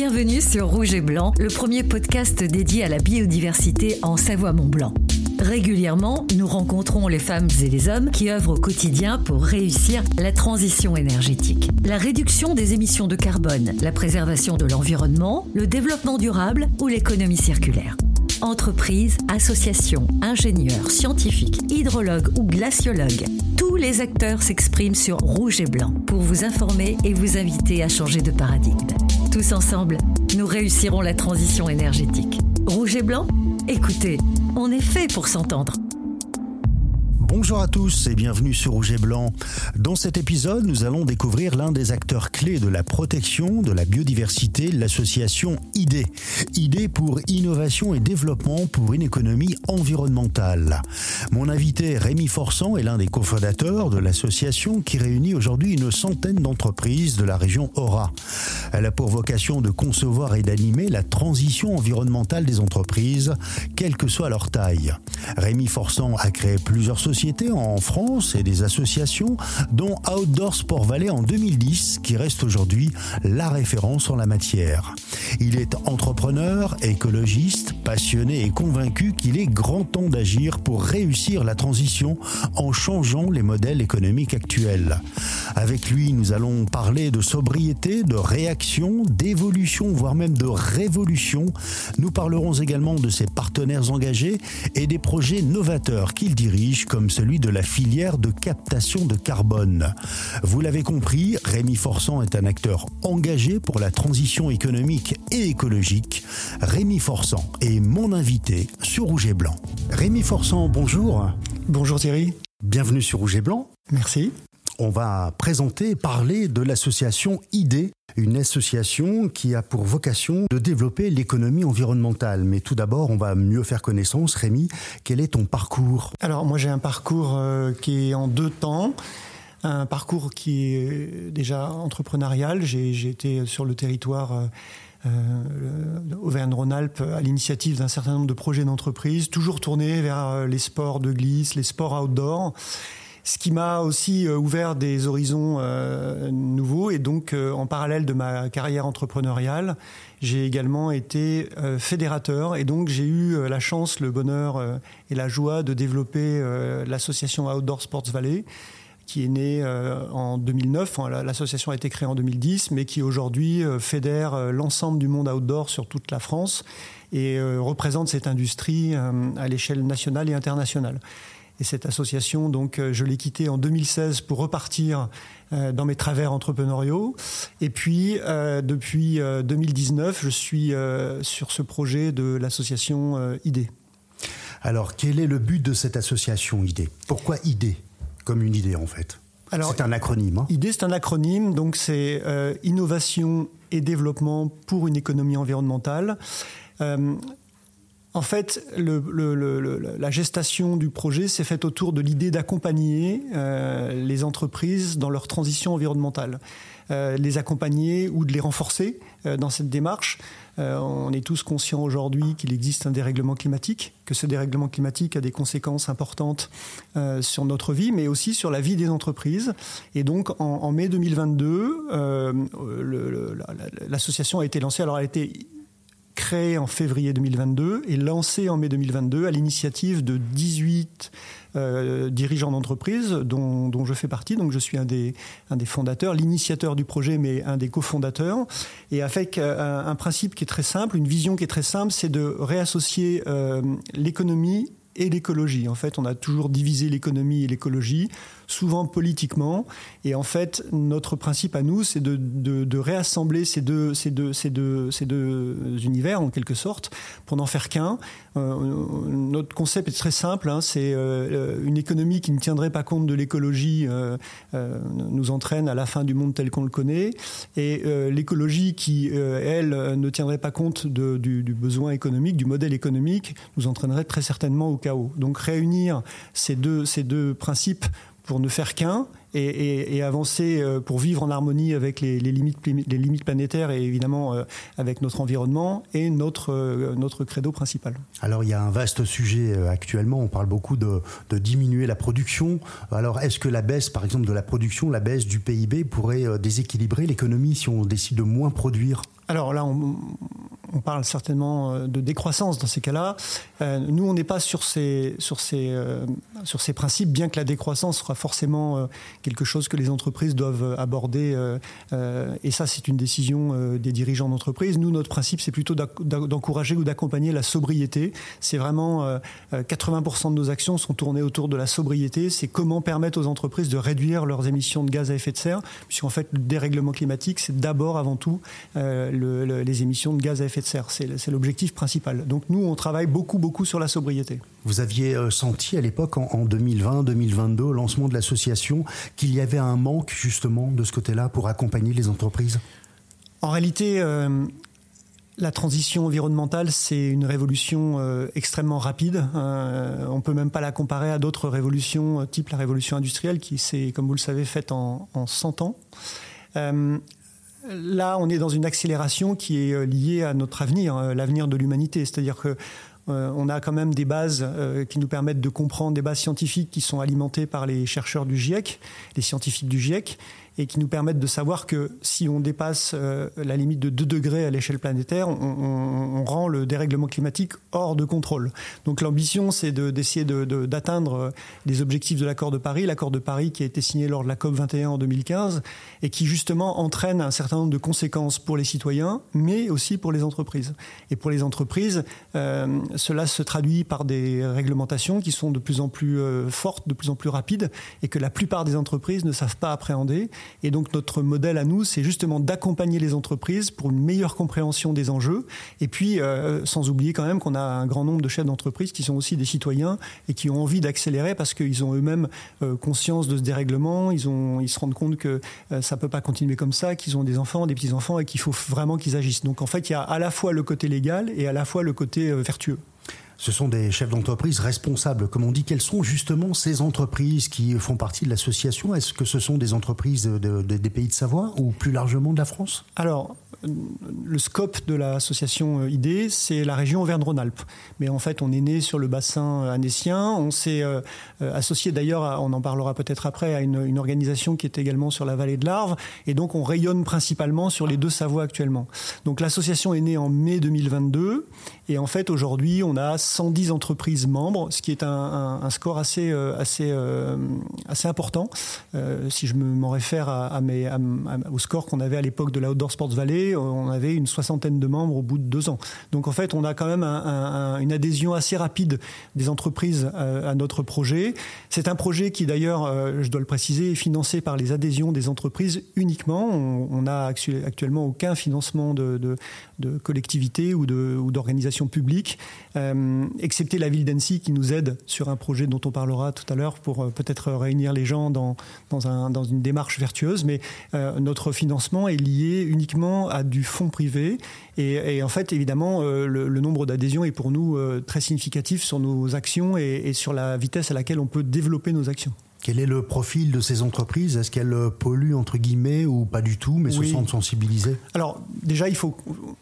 Bienvenue sur Rouge et Blanc, le premier podcast dédié à la biodiversité en Savoie-Mont-Blanc. Régulièrement, nous rencontrons les femmes et les hommes qui œuvrent au quotidien pour réussir la transition énergétique. La réduction des émissions de carbone, la préservation de l'environnement, le développement durable ou l'économie circulaire. Entreprises, associations, ingénieurs, scientifiques, hydrologues ou glaciologues, tous les acteurs s'expriment sur Rouge et Blanc pour vous informer et vous inviter à changer de paradigme. Tous ensemble, nous réussirons la transition énergétique. Rouge et Blanc? Écoutez, on est fait pour s'entendre. Bonjour à tous et bienvenue sur Rouge et Blanc. Dans cet épisode, nous allons découvrir l'un des acteurs clés de la protection de la biodiversité, l'association ID. ID pour innovation et développement pour une économie environnementale. Mon invité Rémi Forçant est l'un des cofondateurs de l'association qui réunit aujourd'hui une centaine d'entreprises de la région Aura. Elle a pour vocation de concevoir et d'animer la transition environnementale des entreprises, quelle que soit leur taille. Rémi Forçant a créé plusieurs sociétés en France et des associations, dont Outdoor Sport Valley en 2010, qui reste aujourd'hui la référence en la matière. Il est entrepreneur, écologiste, passionné et convaincu qu'il est grand temps d'agir pour réussir la transition en changeant les modèles économiques actuels. Avec lui, nous allons parler de sobriété, de réaction, d'évolution, voire même de révolution. Nous parlerons également de ses partenaires engagés et des projets novateurs qu'il dirige comme celui de la filière de captation de carbone. Vous l'avez compris, Rémi Forçant est un acteur engagé pour la transition économique et écologique. Rémi Forçant est mon invité sur Rouge et Blanc. Rémi Forçant, bonjour. Bonjour Thierry. Bienvenue sur Rouge et Blanc. Merci on va présenter, parler de l'association ID, une association qui a pour vocation de développer l'économie environnementale. Mais tout d'abord, on va mieux faire connaissance. Rémi, quel est ton parcours? Alors moi j'ai un parcours euh, qui est en deux temps. Un parcours qui est déjà entrepreneurial. J'ai été sur le territoire euh, euh, Auvergne-Rhône-Alpes à l'initiative d'un certain nombre de projets d'entreprise, toujours tournés vers les sports de glisse, les sports outdoor ce qui m'a aussi euh, ouvert des horizons euh, nouveaux. Et donc, euh, en parallèle de ma carrière entrepreneuriale, j'ai également été fédérateur. Et donc, j'ai eu la chance, le bonheur et la joie de développer l'association Outdoor Sports Valley qui est née en 2009. L'association a été créée en 2010, mais qui aujourd'hui fédère l'ensemble du monde outdoor sur toute la France et représente cette industrie à l'échelle nationale et internationale. Et cette association, donc, euh, je l'ai quittée en 2016 pour repartir euh, dans mes travers entrepreneuriaux. Et puis, euh, depuis 2019, je suis sur ce projet de l'association ID. Alors, quel est le but de cette association ID Pourquoi ID comme une idée en fait c'est un acronyme. Hein ID, c'est un acronyme, donc c'est innovation et développement pour une économie environnementale. En fait, la gestation du projet s'est faite autour de l'idée d'accompagner euh, les entreprises dans leur transition environnementale. Euh, les accompagner ou de les renforcer euh, dans cette démarche. on est tous conscients aujourd'hui qu'il existe un dérèglement climatique, que ce dérèglement climatique a des conséquences importantes sur notre vie, mais aussi sur la vie des entreprises. Et donc, en, mai 2022, l'association a été lancée. Créé en février 2022 et lancé en mai 2022 à l'initiative de 18 euh, dirigeants d'entreprise dont, je fais partie. Donc je suis un des, un des fondateurs, l'initiateur du projet, mais un des cofondateurs. Et avec euh, un, principe qui est très simple, une vision qui est très simple, c'est de réassocier euh, l'économie et l'écologie. En fait, on a toujours divisé l'économie et l'écologie souvent politiquement. Et en fait, notre principe à nous, c'est de, de, réassembler ces deux, ces, deux, ces, deux, ces deux univers, en quelque sorte, pour n'en faire qu'un. Euh, notre concept est très simple, hein, c'est euh, une économie qui ne tiendrait pas compte de l'écologie euh, nous entraîne à la fin du monde tel qu'on le connaît, et l'écologie qui, elle, ne tiendrait pas compte de, du, du, besoin économique, du modèle économique, nous entraînerait très certainement au chaos. Donc réunir ces deux, ces deux principes pour ne faire qu'un et, avancer pour vivre en harmonie avec les, limites, planétaires et évidemment avec notre environnement est notre, notre credo principal. Alors il y a un vaste sujet actuellement, on parle beaucoup de diminuer la production. Alors est-ce que la baisse par exemple de la production, la baisse du PIB pourrait déséquilibrer l'économie si on décide de moins produire? Alors là, on, parle certainement euh, de décroissance dans ces cas-là. Euh, nous, on n'est pas sur ces, sur, ces, euh, sur ces principes, bien que la décroissance sera forcément quelque chose que les entreprises doivent aborder. et ça, c'est une décision des dirigeants d'entreprise. Nous, notre principe, c'est plutôt d'encourager ou d'accompagner la sobriété. C'est vraiment 80% de nos actions sont tournées autour de la sobriété. C'est comment permettre aux entreprises de réduire leurs émissions de gaz à effet de serre, puisqu'en fait, le dérèglement climatique, c'est d'abord, avant tout, les émissions de gaz à effet de serre. C'est l'objectif principal. Donc nous, on travaille beaucoup, beaucoup sur la sobriété. Vous aviez euh, senti à l'époque, en 2020-2022, au lancement de l'association, qu'il y avait un manque justement de ce côté-là pour accompagner les entreprises? En réalité, euh, la transition environnementale, c'est une révolution euh, extrêmement rapide. on ne peut même pas la comparer à d'autres révolutions, type la révolution industrielle, qui s'est, comme vous le savez, faite en, en 100 ans. Là, on est dans une accélération qui est euh, liée à notre avenir, euh, l'avenir de l'humanité. C'est-à-dire que euh, on a quand même des bases qui nous permettent de comprendre des bases scientifiques qui sont alimentées par les chercheurs du GIEC, les scientifiques du GIEC, et qui nous permettent de savoir que si on dépasse euh, la limite de 2 degrés à l'échelle planétaire, on, rend le dérèglement climatique hors de contrôle. Donc l'ambition, c'est d'essayer d'atteindre euh, les objectifs de l'accord de Paris, l'accord de Paris qui a été signé lors de la COP 21 en 2015 et qui justement entraîne un certain nombre de conséquences pour les citoyens, mais aussi pour les entreprises. Et pour les entreprises, euh, cela se traduit par des réglementations qui sont de plus en plus fortes, de plus en plus rapides, et que la plupart des entreprises ne savent pas appréhender et donc notre modèle à nous, c'est justement d'accompagner les entreprises pour une meilleure compréhension des enjeux. Et puis, euh, sans oublier quand même qu'on a un grand nombre de chefs d'entreprise qui sont aussi des citoyens et qui ont envie d'accélérer parce qu'ils ont eux-mêmes euh, conscience de ce dérèglement. Ils, se rendent compte que euh, ça peut pas continuer comme ça, qu'ils ont des enfants, des petits-enfants et qu'il faut vraiment qu'ils agissent. Donc en fait, il y a à la fois le côté légal et à la fois le côté vertueux ce sont des chefs d'entreprise responsables. Comme on dit, quelles sont justement ces entreprises qui font partie de l'association? Est-ce que ce sont des entreprises des pays de Savoie ou plus largement de la France? Alors, le scope de l'association ID, c'est la région Auvergne-Rhône-Alpes. Mais en fait, on est né sur le bassin annécien. On s'est euh, associé d'ailleurs, on en parlera peut-être après, à une, une, organisation qui est également sur la vallée de l'Arve. Et donc, on rayonne principalement sur les deux Savoies actuellement. Donc, l'association est née en mai 2022. Et en fait, aujourd'hui, on a 110 entreprises membres, ce qui est un, score assez, euh, assez, euh, assez important. Euh, si je m'en réfère au score qu'on avait à l'époque de la Outdoor Sports Valley, on avait une soixantaine de membres au bout de deux ans. Donc en fait, on a quand même une adhésion assez rapide des entreprises à, notre projet. C'est un projet qui d'ailleurs, je dois le préciser, est financé par les adhésions des entreprises uniquement. On n'a actuellement aucun financement de, de, de collectivités ou d'organisations publiques excepté la ville d'Annecy qui nous aide sur un projet dont on parlera tout à l'heure pour euh, peut-être réunir les gens dans, dans, une démarche vertueuse. Mais euh, notre financement est lié uniquement à du fonds privé. Et, en fait, évidemment, euh, le, nombre d'adhésions est pour nous très significatif sur nos actions et sur la vitesse à laquelle on peut développer nos actions. Quel est le profil de ces entreprises? Est-ce qu'elles polluent entre guillemets ou pas du tout, mais se sentent sensibilisées? Alors déjà, il faut,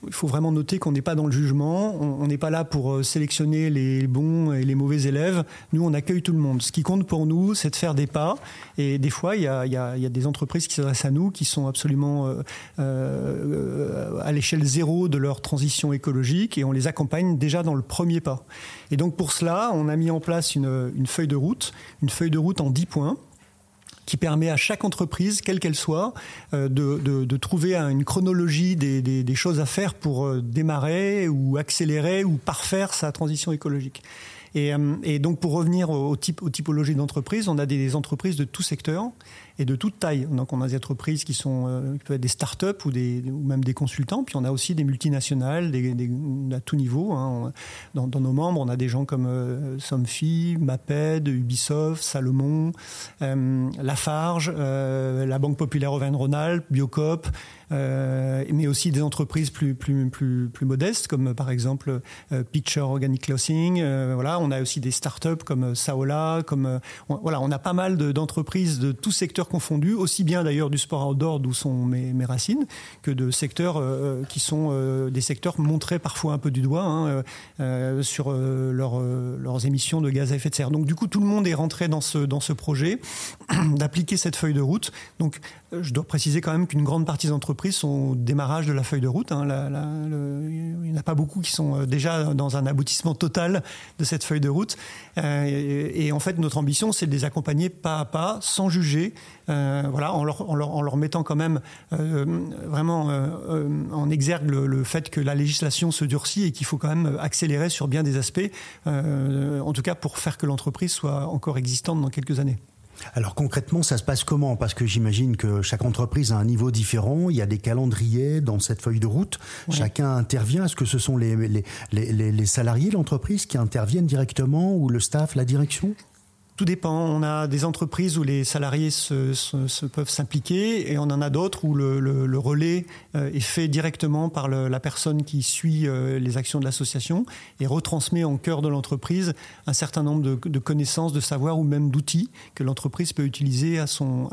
il faut vraiment noter qu'on n'est pas dans le jugement. On n'est pas là pour euh, sélectionner les bons et les mauvais élèves. Nous, on accueille tout le monde. Ce qui compte pour nous, c'est de faire des pas. Et des fois, il y a, il y a, il y a des entreprises qui s'adressent à nous, qui sont absolument euh, euh, à l'échelle zéro de leur transition écologique, et on les accompagne déjà dans le premier pas. Et donc pour cela, on a mis en place une, feuille de route, une feuille de route en 10 points qui permet à chaque entreprise, quelle qu'elle soit, euh, de, trouver une chronologie des, choses à faire pour euh, démarrer ou accélérer ou parfaire sa transition écologique. Et, euh, donc pour revenir aux typologies d'entreprises, on a des entreprises de tout secteur et de toute taille. Donc on a des entreprises qui sont euh, qui peuvent être des start-up ou, ou même des consultants, puis on a aussi des multinationales à tout niveau. Hein. Dans, nos membres, on a des gens comme euh, Somfy, Maped, Ubisoft, Salomon, euh, Lafarge, euh, la Banque Populaire Auvergne-Rhône-Alpes, Biocop, euh, mais aussi des entreprises plus, plus, plus, plus modestes, comme par exemple Picture Organic Clothing. Voilà, on a aussi des start-up comme Saola, comme voilà, on a pas mal d'entreprises de, de tout secteur confondus, aussi bien d'ailleurs du sport outdoor d'où sont mes, racines, que de secteurs qui sont des secteurs montrés parfois un peu du doigt hein, sur leur, leurs émissions de gaz à effet de serre. Donc du coup, tout le monde est rentré dans ce, dans ce projet d'appliquer cette feuille de route. Donc je dois préciser quand même qu'une grande partie des entreprises sont au démarrage de la feuille de route. Hein. il n'y en a pas beaucoup qui sont déjà dans un aboutissement total de cette feuille de route. et, en fait, notre ambition, c'est de les accompagner pas à pas, sans juger, euh, voilà, en leur, en, leur, mettant quand même euh, vraiment euh, en exergue le, fait que la législation se durcit et qu'il faut quand même accélérer sur bien des aspects, en tout cas pour faire que l'entreprise soit encore existante dans quelques années. Alors concrètement, ça se passe comment? Parce que j'imagine que chaque entreprise a un niveau différent, il y a des calendriers dans cette feuille de route, chacun intervient. Est-ce que ce sont les, les, les, les salariés de l'entreprise qui interviennent directement ou le staff, la direction? Tout dépend. On a des entreprises où les salariés se, peuvent s'impliquer et on en a d'autres où le, relais euh, est fait directement par la personne qui suit euh, les actions de l'association et retransmet en cœur de l'entreprise un certain nombre de, connaissances, de savoirs ou même d'outils que l'entreprise peut utiliser à son,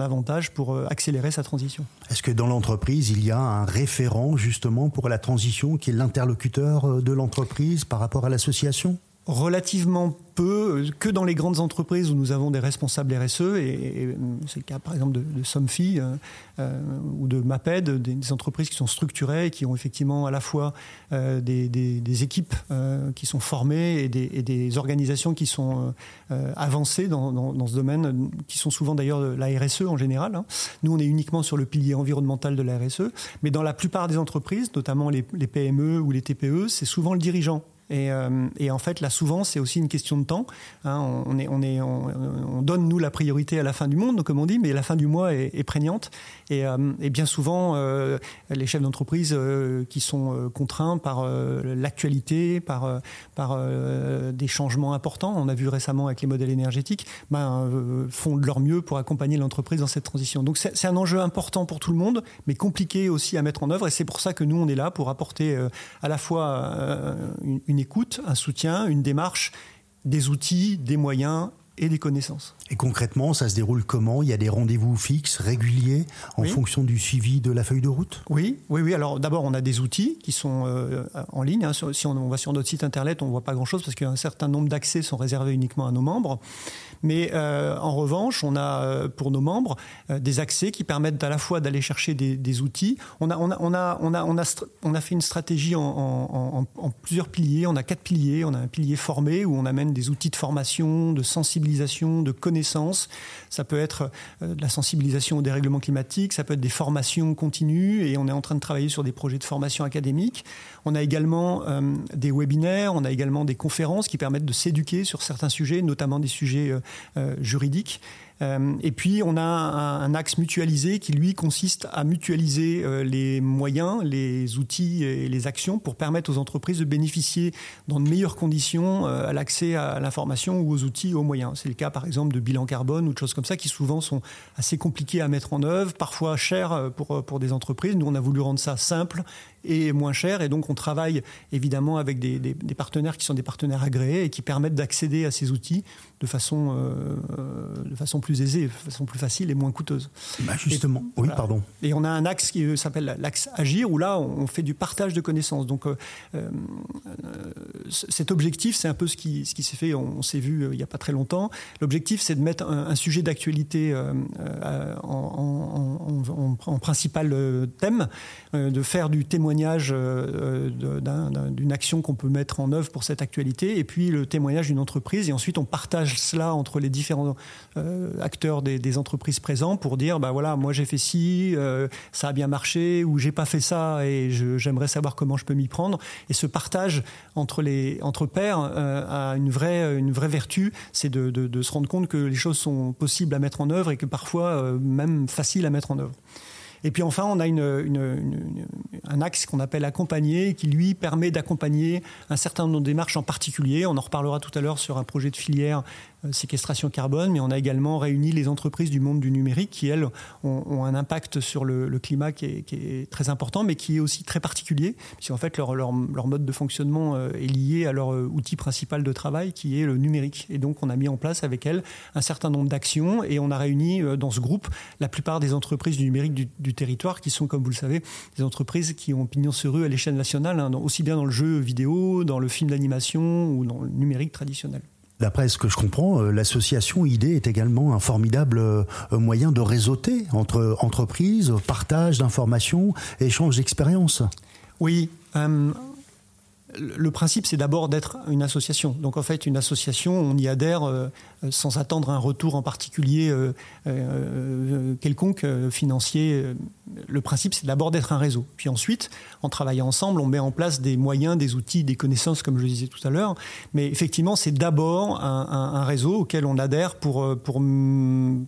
avantage pour euh, accélérer sa transition. Est-ce que dans l'entreprise, il y a un référent justement pour la transition qui est l'interlocuteur de l'entreprise par rapport à l'association? Relativement peu, que dans les grandes entreprises où nous avons des responsables RSE, et, c'est le cas par exemple de, de Somfy euh, euh, ou de MAPED, des, entreprises qui sont structurées, qui ont effectivement à la fois euh, des, équipes qui sont formées et des, organisations qui sont avancées dans, ce domaine, qui sont souvent d'ailleurs la RSE en général. Hein. Nous, on est uniquement sur le pilier environnemental de la RSE, mais dans la plupart des entreprises, notamment les PME ou les TPE, c'est souvent le dirigeant euh, et, en fait, là, souvent, c'est aussi une question de temps. Hein. on, est, on, est, on, donne, nous, la priorité à la fin du monde, comme on dit, mais la fin du mois est, prégnante. Et, euh, et, bien souvent, euh, les chefs d'entreprise qui sont contraints par l'actualité, par, des changements importants, on a vu récemment avec les modèles énergétiques, ben, font de leur mieux pour accompagner l'entreprise dans cette transition. Donc, c'est un enjeu important pour tout le monde, mais compliqué aussi à mettre en œuvre. Et c'est pour ça que nous, on est là pour apporter à la fois une écoute, un soutien, une démarche, des outils, des moyens et des connaissances. Et concrètement, ça se déroule comment? Il y a des rendez-vous fixes, réguliers, en fonction du suivi de la feuille de route? Oui, oui, oui. Alors d'abord, on a des outils qui sont euh, en ligne. Hein. Si on, va sur notre site internet, on ne voit pas grand-chose parce qu'un certain nombre d'accès sont réservés uniquement à nos membres. Mais euh, en revanche, on a euh, pour nos membres des accès qui permettent à la fois d'aller chercher des, outils. On a, on, a, on, a, on, a, on, a, on a fait une stratégie en, en plusieurs piliers. On a quatre piliers. On a un pilier formé où on amène des outils de formation, de sensibilisation, de connaissances. Ça peut être de la sensibilisation au dérèglement climatique, ça peut être des formations continues et on est en train de travailler sur des projets de formation académique. On a également des webinaires, on a également des conférences qui permettent de s'éduquer sur certains sujets, notamment des sujets euh, juridiques. Euh, et puis, on a un, axe mutualisé qui, lui, consiste à mutualiser euh, les moyens, les outils et les actions pour permettre aux entreprises de bénéficier dans de meilleures conditions à l'accès à l'information ou aux outils, aux moyens. C'est le cas, par exemple, de bilan carbone ou de choses comme ça qui souvent sont assez compliquées à mettre en œuvre, parfois chères pour, pour des entreprises. Nous, on a voulu rendre ça simple et moins cher. Et donc, on travaille évidemment avec des, des, partenaires qui sont des partenaires agréés et qui permettent d'accéder à ces outils de façon, euh, de façon plus aisée, de façon plus facile et moins coûteuse. Bah justement, oui, pardon. Et on a un axe qui s'appelle l'axe Agir, où là, on fait du partage de connaissances. Donc, euh, euh, cet objectif, c'est un peu ce qui, ce qui s'est fait, on, s'est vu il n'y a pas très longtemps. L'objectif, c'est de mettre un, sujet d'actualité en, en, en, principal thème, de faire du témoignage témoignage euh, euh, d'une action qu'on peut mettre en œuvre pour cette actualité, et puis le témoignage d'une entreprise, et ensuite on partage cela entre les différents euh, acteurs des, entreprises présents pour dire, bah voilà, moi j'ai fait ci, ça a bien marché, ou j'ai pas fait ça, et j'aimerais savoir comment je peux m'y prendre. Et ce partage entre les entre pairs a une vraie une vraie vertu, c'est de, de, se rendre compte que les choses sont possibles à mettre en œuvre et que parfois même faciles à mettre en œuvre. Et puis enfin, on a un axe qu'on appelle accompagner, qui lui permet d'accompagner un certain nombre de démarches en particulier. On en reparlera tout à l'heure sur un projet de filière séquestration carbone, mais on a également réuni les entreprises du monde du numérique qui, elles, ont, un impact sur le, climat qui est, très important, mais qui est aussi très particulier, puisqu'en fait, leur, leur, mode de fonctionnement est lié à leur outil principal de travail, qui est le numérique. Et donc, on a mis en place avec elles un certain nombre d'actions et on a réuni dans ce groupe la plupart des entreprises du numérique du, territoire, qui sont, comme vous le savez, des entreprises qui ont pignon sur rue à l'échelle nationale, hein, aussi bien dans le jeu vidéo, dans le film d'animation ou dans le numérique traditionnel. D'après ce que je comprends, euh, l'association ID est également un formidable euh, moyen de réseauter entre entreprises, partage d'informations, échange d'expériences. Oui. Euh, le principe, c'est d'abord d'être une association. Donc en fait, une association, on y adhère euh, sans attendre un retour en particulier euh, euh, quelconque financier. Le principe, c'est d'abord d'être un réseau. Puis ensuite, en travaillant ensemble, on met en place des moyens, des outils, des connaissances, comme je le disais tout à l'heure. Mais effectivement, c'est d'abord un, réseau auquel on adhère pour, pour,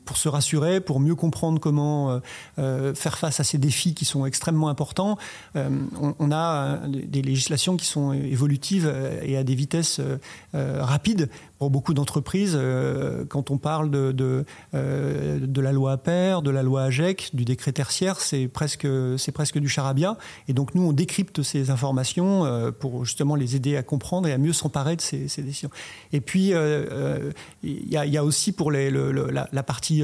pour se rassurer, pour mieux comprendre comment faire face à ces défis qui sont extrêmement importants. On, a des législations qui sont évolutive euh, et à des vitesses euh, euh, rapides beaucoup d'entreprises, euh, quand on parle de, euh, de, la loi APER, de la loi AGEC, du décret tertiaire, c'est presque, presque du charabia. Et donc nous, on décrypte ces informations euh, pour justement les aider à comprendre et à mieux s'emparer de ces, décisions. Et puis, il y, a aussi pour la, partie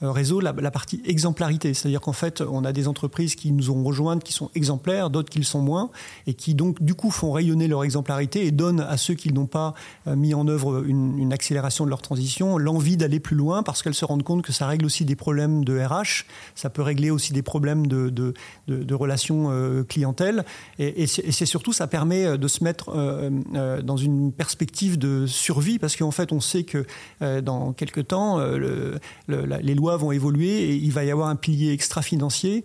réseau, la, la, partie exemplarité. C'est-à-dire qu'en fait, on a des entreprises qui nous ont rejointes, qui sont exemplaires, d'autres qui le sont moins, et qui donc du coup font rayonner leur exemplarité et donnent à ceux qui n'ont pas mis en œuvre une, accélération de leur transition, l'envie d'aller plus loin parce qu'elles se rendent compte que ça règle aussi des problèmes de RH, ça peut régler aussi des problèmes de, de, relations euh, clientèle et, c'est surtout ça permet euh, de se mettre euh, dans une perspective de survie parce qu'en fait on sait que dans quelques temps le, les lois vont évoluer et il va y avoir un pilier extra-financier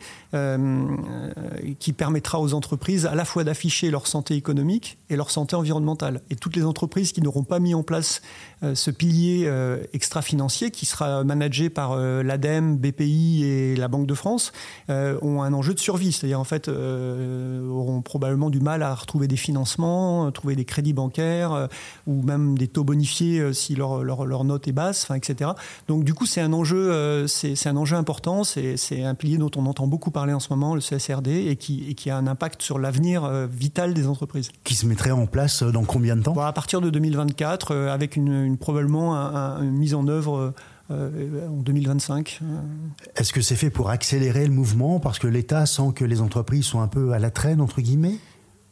qui permettra aux entreprises à la fois d'afficher leur santé économique et leur santé environnementale. Et toutes les entreprises qui n'auront pas mis en place euh, ce pilier euh, extra-financier qui sera managé par euh, l'ADEME, BPI et la Banque de France ont un enjeu de survie. C'est-à-dire, en fait, auront probablement du mal à retrouver des financements, trouver des crédits bancaires ou même des taux bonifiés si leur, leur, note est basse, etc. Donc, du coup, c'est un enjeu, c'est un enjeu important. C'est un pilier dont on entend beaucoup parler en ce moment, le CSRD, et qui, et qui a un impact sur l'avenir vital des entreprises. Qui se mettrait en place dans combien de temps? À partir de 2024, avec une, probablement une mise en œuvre euh, en 2025. Est-ce que c'est fait pour accélérer le mouvement parce que l'État sent que les entreprises sont un peu à la traîne, entre guillemets?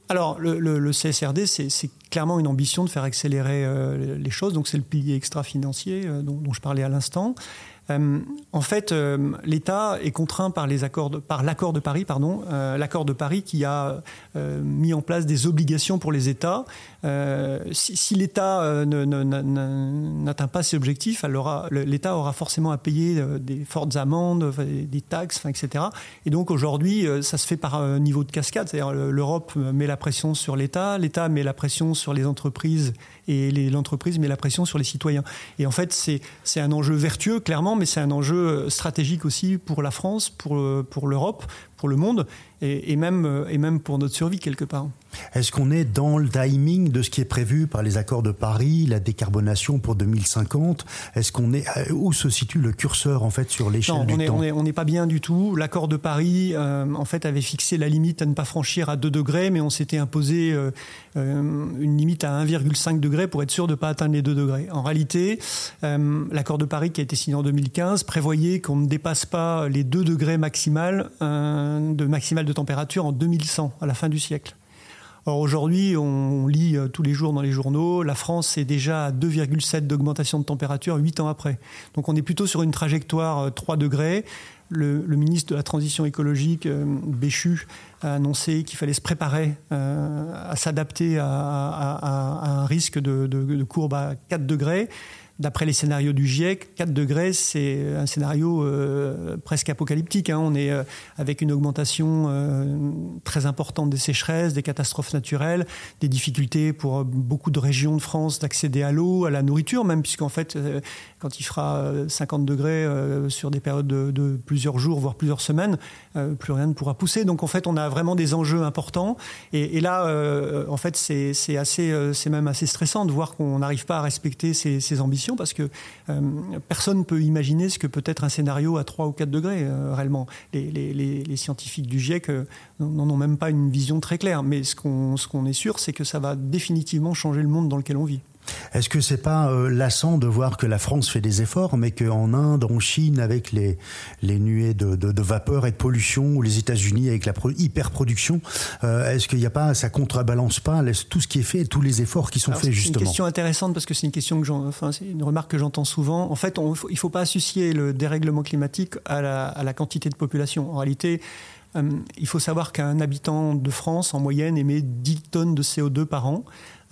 Alors, le, CSRD, c'est clairement une ambition de faire accélérer euh, les choses. Donc, c'est le pilier extra-financier euh, dont, dont, je parlais à l'instant. Euh, en fait, l'État est contraint par l'accord de Paris, pardon, l'accord de Paris qui a mis en place des obligations pour les États. Si, l'État n'atteint pas ses objectifs, l'État aura forcément à payer des fortes amendes, des taxes, etc. Et donc aujourd'hui, ça se fait par niveau de cascade. C'est-à-dire l'Europe met la pression sur l'État, l'État met la pression sur les entreprises et l'entreprise met la pression sur les citoyens. Et en fait, c'est un enjeu vertueux, clairement, mais c'est un enjeu stratégique aussi pour la France, pour l'Europe, pour le monde et, même, euh, et même pour notre survie quelque part. Est-ce qu'on est dans le timing de ce qui est prévu par les accords de Paris, la décarbonation pour 2050 Est-ce qu'on est euh, où se situe le curseur en fait sur l'échelle du temps? on n'est pas bien du tout. L'accord de Paris euh, en fait avait fixé la limite à ne pas franchir à 2 degrés, mais on s'était imposé une limite à 1,5 degré pour être sûr de ne pas atteindre les 2 degrés. En réalité, l'accord de Paris qui a été signé en 2015 prévoyait qu'on ne dépasse pas les 2 degrés maximales de maximale de température en 2100, à la fin du siècle. Or aujourd'hui, on lit euh, tous les jours dans les journaux, la France est déjà à 2,7 d'augmentation de température 8 ans après. Donc on est plutôt sur une trajectoire 3 euh, degrés. Le, ministre de la Transition écologique, euh, Béchu, a annoncé qu'il fallait se préparer à s'adapter à, un risque de, de courbe à 4 degrés. D'après les scénarios du GIEC, 4 degrés, c'est un scénario euh, presque apocalyptique. Hein. On est euh, avec une augmentation euh, très importante des sécheresses, des catastrophes naturelles, des difficultés pour beaucoup de régions de France d'accéder à l'eau, à la nourriture, même puisqu'en fait, quand il fera 50 degrés sur des périodes de, plusieurs jours, voire plusieurs semaines, plus rien ne pourra pousser. Donc en fait, on a vraiment des enjeux importants. Et, là, en fait, c'est assez, c'est même assez stressant de voir qu'on n'arrive pas à respecter ces ambitions parce que personne ne peut imaginer ce que peut être un scénario à 3 ou 4 degrés réellement. Les, scientifiques du GIEC n'en ont même pas une vision très claire. Mais ce qu'on qu'on est sûr, c'est que ça va définitivement changer le monde dans lequel on vit. Est-ce que c'est pas euh, lassant de voir que la France fait des efforts, mais qu'en Inde, en Chine, avec les, les nuées de, de, de vapeur et de pollution, ou les États-Unis avec la hyperproduction, euh, est-ce qu'il n'y a pas, ça contrebalance pas tout ce qui est fait, tous les efforts qui sont faits justement C'est une question intéressante parce que c'est une question que enfin, c'est une remarque que j'entends souvent. En fait, on, il faut pas associer le dérèglement climatique à la, à la quantité de population. En réalité, euh, il faut savoir qu'un habitant de France, en moyenne, émet 10 tonnes de CO2 par an.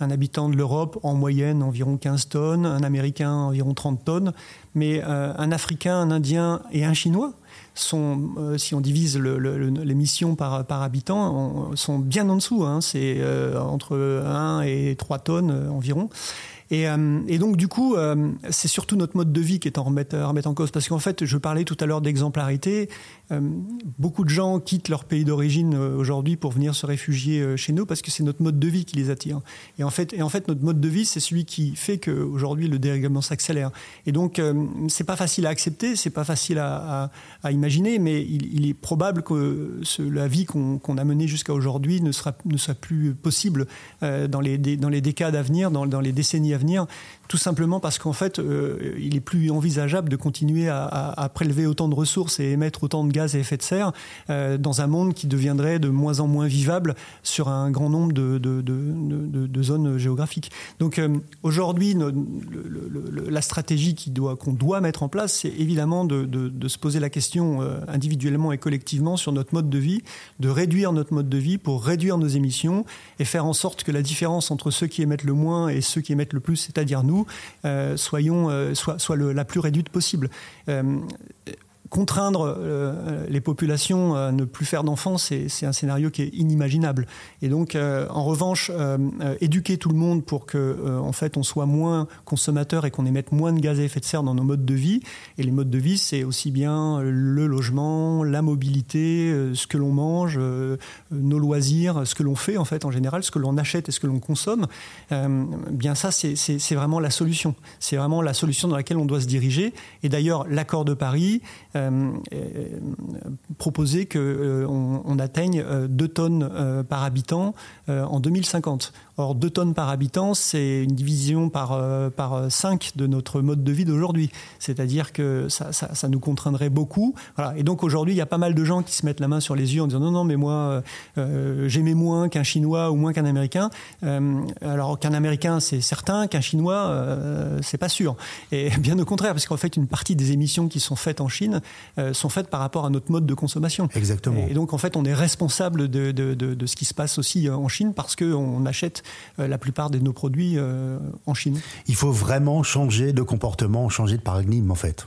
Un habitant de l'Europe, en moyenne, environ 15 tonnes. Un Américain, environ 30 tonnes. Mais euh, un Africain, un Indien et un Chinois, sont, euh, si on divise l'émission par, par habitant, sont bien en dessous. Hein. C'est entre 1 et 3 tonnes environ. Euh, et, donc, du coup, euh, c'est surtout notre mode de vie qui est en remettre, remettre en cause. Parce qu'en fait, je parlais tout à l'heure d'exemplarité. Euh, beaucoup de gens quittent leur pays d'origine aujourd'hui pour venir se réfugier chez nous parce que c'est notre mode de vie qui les attire. Et en fait, notre mode de vie, c'est celui qui fait qu'aujourd'hui, le dérèglement s'accélère. Et donc, c'est pas facile à accepter, c'est pas facile à, imaginer, mais il, est probable que la vie qu'on a menée jusqu'à aujourd'hui ne sera, plus possible dans, les, dans décades à venir, dans les décennies à venir tout simplement parce qu'en fait, euh, il est plus envisageable de continuer à, prélever autant de ressources et émettre autant de gaz à effet de serre euh, dans un monde qui deviendrait de moins en moins vivable sur un grand nombre de, zones géographiques. Donc euh, aujourd'hui, la stratégie qu'on doit, qu'on doit mettre en place, c'est évidemment de, se poser la question individuellement et collectivement sur notre mode de vie, de réduire notre mode de vie pour réduire nos émissions et faire en sorte que la différence entre ceux qui émettent le moins et ceux qui émettent le plus, c'est-à-dire nous, euh, soyons, euh, soit, la plus réduite possible. Contraindre euh, les populations à ne plus faire d'enfants, c'est un scénario qui est inimaginable. Et donc, euh, en revanche, euh, éduquer tout le monde pour que, en fait, on soit moins consommateur et qu'on émette moins de gaz à effet de serre dans nos modes de vie. Et les modes de vie, c'est aussi bien le logement, la mobilité, ce que l'on mange, nos loisirs, ce que l'on fait en fait en général, ce que l'on achète et ce que l'on consomme. bien ça, c'est vraiment la solution. C'est vraiment la solution dans laquelle on doit se diriger. Et d'ailleurs, l'accord de Paris euh, proposer qu'on euh, on atteigne 2 tonnes par habitant en 2050. Or, 2 tonnes par habitant, c'est une division par, par 5 de notre mode de vie d'aujourd'hui. C'est-à-dire que ça, ça, nous contraindrait beaucoup. Voilà. Et donc aujourd'hui, il y a pas mal de gens qui se mettent la main sur les yeux en disant non, non, mais moi, j'aimais moins qu'un Chinois ou moins qu'un Américain. alors qu'un Américain, c'est certain, qu'un Chinois, c'est pas sûr. Et bien au contraire, parce qu'en fait, une partie des émissions qui sont faites en Chine euh, sont faites par rapport à notre mode de consommation. Exactement. Et, donc, en fait, on est responsable de, de, de, ce qui se passe aussi euh, en Chine parce qu'on achète euh, la plupart de nos produits en Chine. Il faut vraiment changer de comportement, changer de paradigme, en fait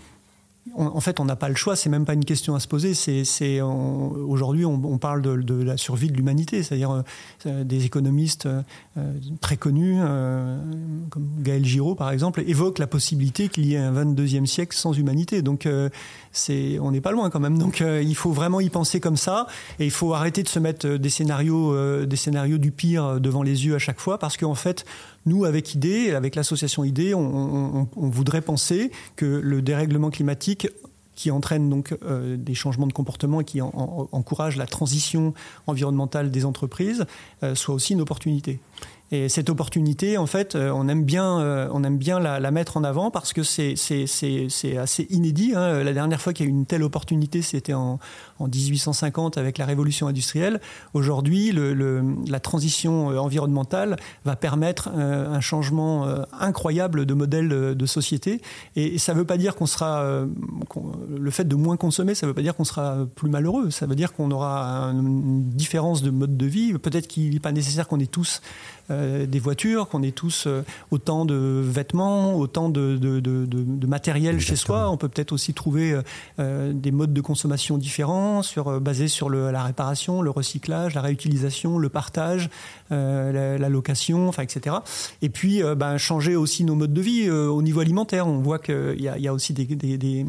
en fait, on n'a pas le choix. C'est même pas une question à se poser. C'est, aujourd'hui, on, parle de, la survie de l'humanité, c'est-à-dire euh, des économistes euh, très connus, euh, comme Gaël Giraud par exemple, évoquent la possibilité qu'il y ait un 22e siècle sans humanité. Donc, on n'est pas loin quand même. Donc, il faut vraiment y penser comme ça, et il faut arrêter de se mettre des scénarios, des scénarios du pire devant les yeux à chaque fois, parce qu'en fait, nous, avec IDE, avec l'association IDE, on, voudrait penser que le dérèglement climatique qui entraîne donc euh, des changements de comportement et qui encourage la transition environnementale des entreprises, euh, soit aussi une opportunité. Et cette opportunité, en fait, euh, on aime bien, la, mettre en avant parce que c'est assez inédit. Hein. La dernière fois qu'il y a eu une telle opportunité, c'était en, en, 1850 avec la révolution industrielle. Aujourd'hui, le, le, la transition euh, environnementale va permettre un changement incroyable de modèle de, société. Et, ça ne veut pas dire qu'on sera, le fait de moins consommer, ça ne veut pas dire qu'on sera plus malheureux. Ça veut dire qu'on aura une différence de mode de vie. Peut-être qu'il n'est pas nécessaire qu'on ait tous euh, des voitures, qu'on ait tous euh, autant de vêtements, autant de, de, matériel chez soi. On peut peut-être aussi trouver euh, des modes de consommation différents, sur, basés sur la réparation, le recyclage, la réutilisation, le partage, la, location, enfin, etc. Et puis, ben, changer aussi nos modes de vie au niveau alimentaire. On voit qu'il y, y, a aussi des,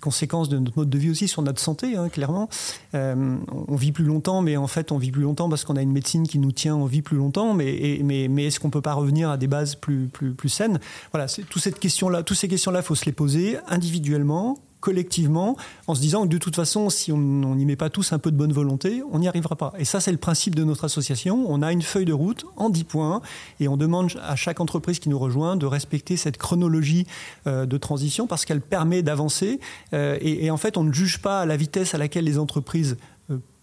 conséquences de notre mode de vie aussi sur notre santé, hein, clairement. on vit plus longtemps, mais en fait, on vit plus longtemps parce qu'on a une médecine qui nous tient en vie plus longtemps, mais, mais, mais est-ce qu'on peut pas revenir à des bases plus, plus, plus saines? Voilà, question-là, toutes ces questions-là, il faut se les poser individuellement, collectivement en se disant que de toute façon, si on n'y met pas tous un peu de bonne volonté, on n'y arrivera pas. Et ça, c'est le principe de notre association. On a une feuille de route en 10 points et on demande à chaque entreprise qui nous rejoint de respecter cette chronologie euh, de transition parce qu'elle permet d'avancer. Euh, et, en fait, on ne juge pas la vitesse à laquelle les entreprises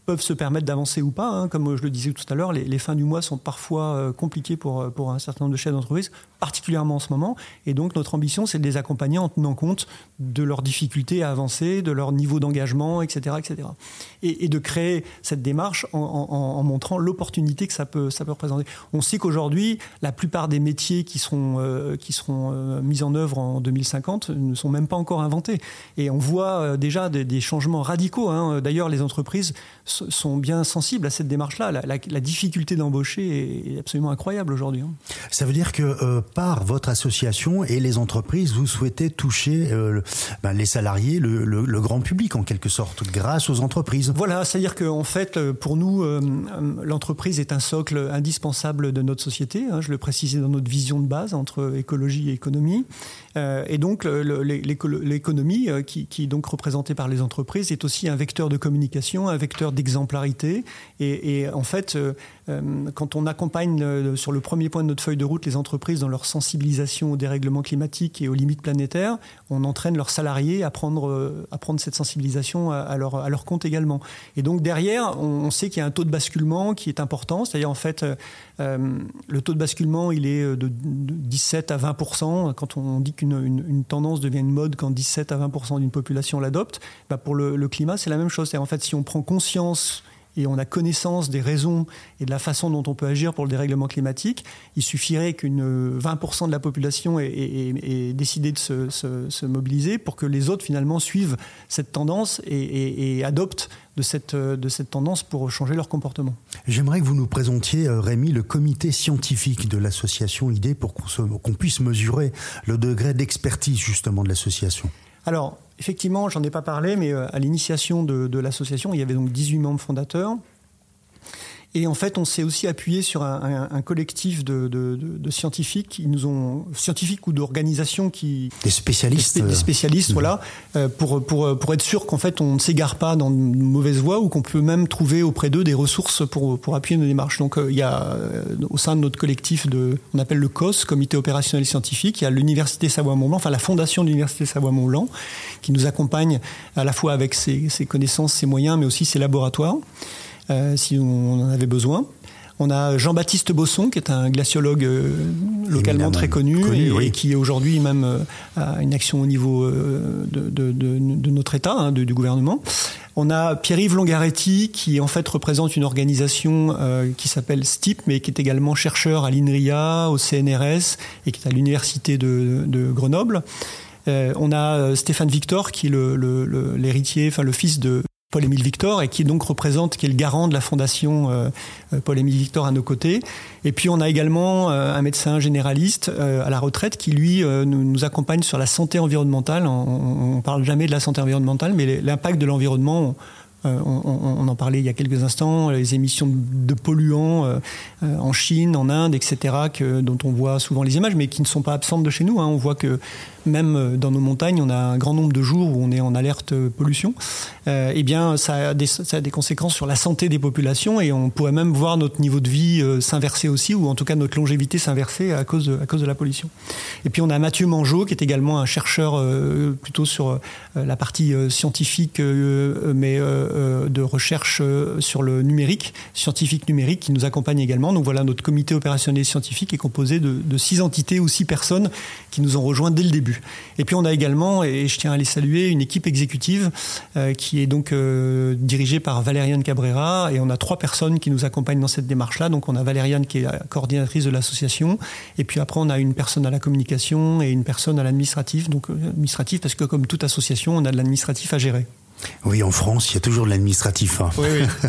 peuvent se permettre d'avancer ou pas. Hein. Comme je le disais tout à l'heure, les, fins du mois sont parfois euh, compliquées pour, euh, pour un certain nombre de chefs d'entreprise, particulièrement en ce moment. Et donc notre ambition, c'est de les accompagner en tenant compte de leurs difficultés à avancer, de leur niveau d'engagement, etc. etc. Et, de créer cette démarche en, montrant l'opportunité que ça peut, ça peut représenter. On sait qu'aujourd'hui, la plupart des métiers qui seront, euh, qui seront mis en œuvre en 2050 ne sont même pas encore inventés. Et on voit déjà des, changements radicaux. Hein. D'ailleurs, les entreprises sont bien sensibles à cette démarche-là. La, difficulté d'embaucher est absolument incroyable aujourd'hui. Hein. Ça veut dire que euh, par votre association et les entreprises, vous souhaitez toucher euh, ben, les salariés, le, grand public en quelque sorte, grâce aux entreprises. Voilà, c'est-à-dire qu'en fait, euh, pour nous, l'entreprise est un socle indispensable de notre société. Hein, je le précisais dans notre vision de base entre écologie et économie. Et donc, l'économie, qui, qui est donc représentée par les entreprises, est aussi un vecteur de communication, un vecteur d'exemple exemplarité. Et, en fait, euh, euh, quand on accompagne sur le premier point de notre feuille de route les entreprises dans leur sensibilisation au dérèglement climatique et aux limites planétaires, on entraîne leurs salariés à prendre, euh, cette sensibilisation à, leur, à leur compte également. Et donc derrière, on, sait qu'il y a un taux de basculement qui est important. C'est-à-dire en fait, le taux de basculement, il est de, 17 à 20% Quand on dit qu'une une, tendance devient une mode quand 17 à 20 d'une population l'adopte, bah pour le, le climat, c'est la même chose. En fait, si on prend conscience et on a connaissance des raisons et de la façon dont on peut agir pour le dérèglement climatique, il suffirait qu'une 20% de la population ait, décidé de se, mobiliser pour que les autres finalement suivent cette tendance et, adoptent de cette, de cette tendance pour changer leur comportement. J'aimerais que vous nous présentiez, euh, Rémi, le comité scientifique de l'association IDEA pour qu'on puisse mesurer le degré d'expertise justement de l'association. Alors, effectivement, j'en ai pas parlé, mais euh, à l'initiation de, de l'association, il y avait donc 18 membres fondateurs. Et en fait, on s'est aussi appuyé sur un, un, collectif de, de, de, scientifiques qui nous ont scientifiques ou d'organisations qui des spécialistes, des, spécialistes, voilà, euh, pour pour pour être sûr qu'en fait on ne s'égare pas dans de mauvaises voies ou qu'on peut même trouver auprès d'eux des ressources pour pour appuyer nos démarches. Donc euh, il y a euh, au sein de notre collectif de, on appelle le COS, Comité opérationnel scientifique, il y a l'université Savoie-Mont-Blanc, enfin la fondation de l'université Savoie-Mont-Blanc, qui nous accompagne à la fois avec ses, ses connaissances, ses moyens, mais aussi ses laboratoires. Euh, si on en avait besoin. On a Jean-Baptiste Bosson, qui est un glaciologue euh, localement très connu, et, qui aujourd'hui même euh, a une action au niveau de, notre État, hein, du gouvernement. On a Pierre-Yves Longaretti, qui en fait représente une organisation qui s'appelle STIP, mais qui est également chercheur à l'INRIA, au CNRS, et qui est à l'université de, Grenoble. on a Stéphane Victor, qui est l'héritier, enfin le fils de Paul-Émile Victor et qui donc représente, qui est le garant de la fondation euh, euh, Paul-Émile Victor à nos côtés. Et puis on a également euh, un médecin généraliste à la retraite qui lui nous, accompagne sur la santé environnementale. On, ne parle jamais de la santé environnementale, mais l'impact de l'environnement. On, en parlait il y a quelques instants, les émissions de polluants en Chine, en Inde, etc., que, dont on voit souvent les images, mais qui ne sont pas absentes de chez nous. Hein. On voit que même dans nos montagnes, on a un grand nombre de jours où on est en alerte pollution. Euh, eh bien, ça a, des, ça a, des, conséquences sur la santé des populations et on pourrait même voir notre niveau de vie s'inverser aussi, ou en tout cas notre longévité s'inverser à cause de, à cause de la pollution. Et puis on a Mathieu Mangeot, qui est également un chercheur plutôt sur la partie scientifique, mais de recherche sur le numérique, scientifique numérique, qui nous accompagne également. Donc voilà, notre comité opérationnel scientifique est composé de, de six entités ou six personnes qui nous ont rejoints dès le début. Et puis on a également, et je tiens à les saluer, une équipe exécutive euh, qui est donc euh, dirigée par Valériane Cabrera, et on a trois personnes qui nous accompagnent dans cette démarche-là. Donc on a Valériane qui est la coordinatrice de l'association, et puis après on a une personne à la communication et une personne à l'administratif. Donc euh, administratif parce que comme toute association, on a de l'administratif à gérer. Oui, en France, il y a toujours de l'administratif. Hein.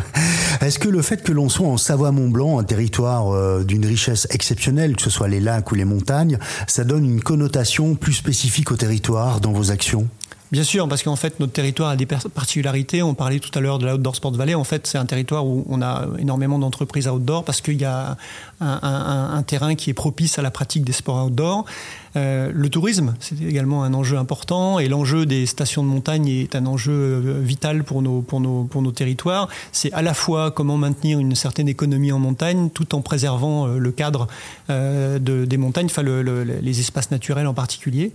Est-ce que le fait que l'on soit en Savoie-Mont-Blanc, un territoire euh, d'une richesse exceptionnelle, que ce soit les lacs ou les montagnes, ça donne une connotation plus spécifique au territoire dans vos actions? Bien sûr, parce qu'en fait, notre territoire a des particularités. On parlait tout à l'heure de la Outdoor Sport Valley. En fait, c'est un territoire où on a énormément d'entreprises outdoor parce qu'il y a un, terrain qui est propice à la pratique des sports outdoor. Euh, le tourisme, c'est également un enjeu important et l'enjeu des stations de montagne est un enjeu euh, vital pour nos, territoires. C'est à la fois comment maintenir une certaine économie en montagne tout en préservant euh, le cadre de, des montagnes, les espaces naturels en particulier.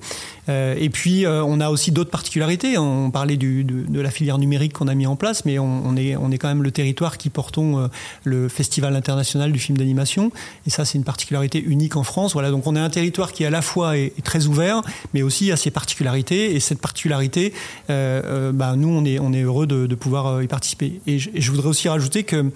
et puis, on a aussi d'autres particularités. On parlait de, la filière numérique qu'on a mis en place, mais on, est, on est quand même le territoire qui portons le Festival international du film d'animation. Et ça, c'est une particularité unique en France. Voilà, donc on est un territoire qui à la fois est, très ouvert, mais aussi a ses particularités. Et cette particularité, euh, euh, bah, nous, on est, on est heureux de, pouvoir euh, y participer. et je voudrais aussi rajouter que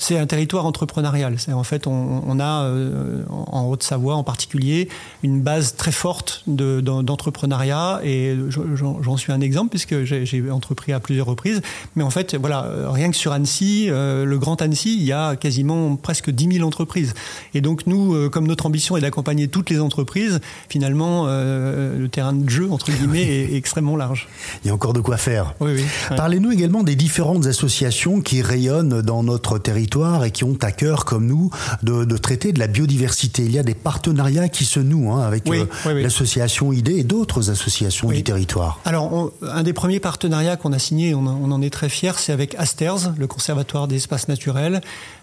c'est un territoire entrepreneurial. En fait, on, a euh, en Haute-Savoie en particulier une base très forte d'entrepreneuriat et j'en suis un exemple puisque j'ai entrepris à plusieurs reprises. Mais en fait, voilà, rien que sur Annecy, euh, le Grand Annecy, il y a quasiment presque 10 000 entreprises. Et donc nous, euh, comme notre ambition est d'accompagner toutes les entreprises, finalement, le terrain de jeu entre guillemets est, extrêmement large. Il y a encore de quoi faire. Oui, oui. Parlez-nous également des différentes associations qui rayonnent dans notre territoire et qui ont à cœur, comme nous, de, traiter de la biodiversité. Il y a des partenariats qui se nouent hein, avec euh, l'association ID et d'autres associations du territoire. Alors, un des premiers partenariats qu'on a signé, on, on, en est très fiers, c'est avec Asters, le Conservatoire des espaces naturels.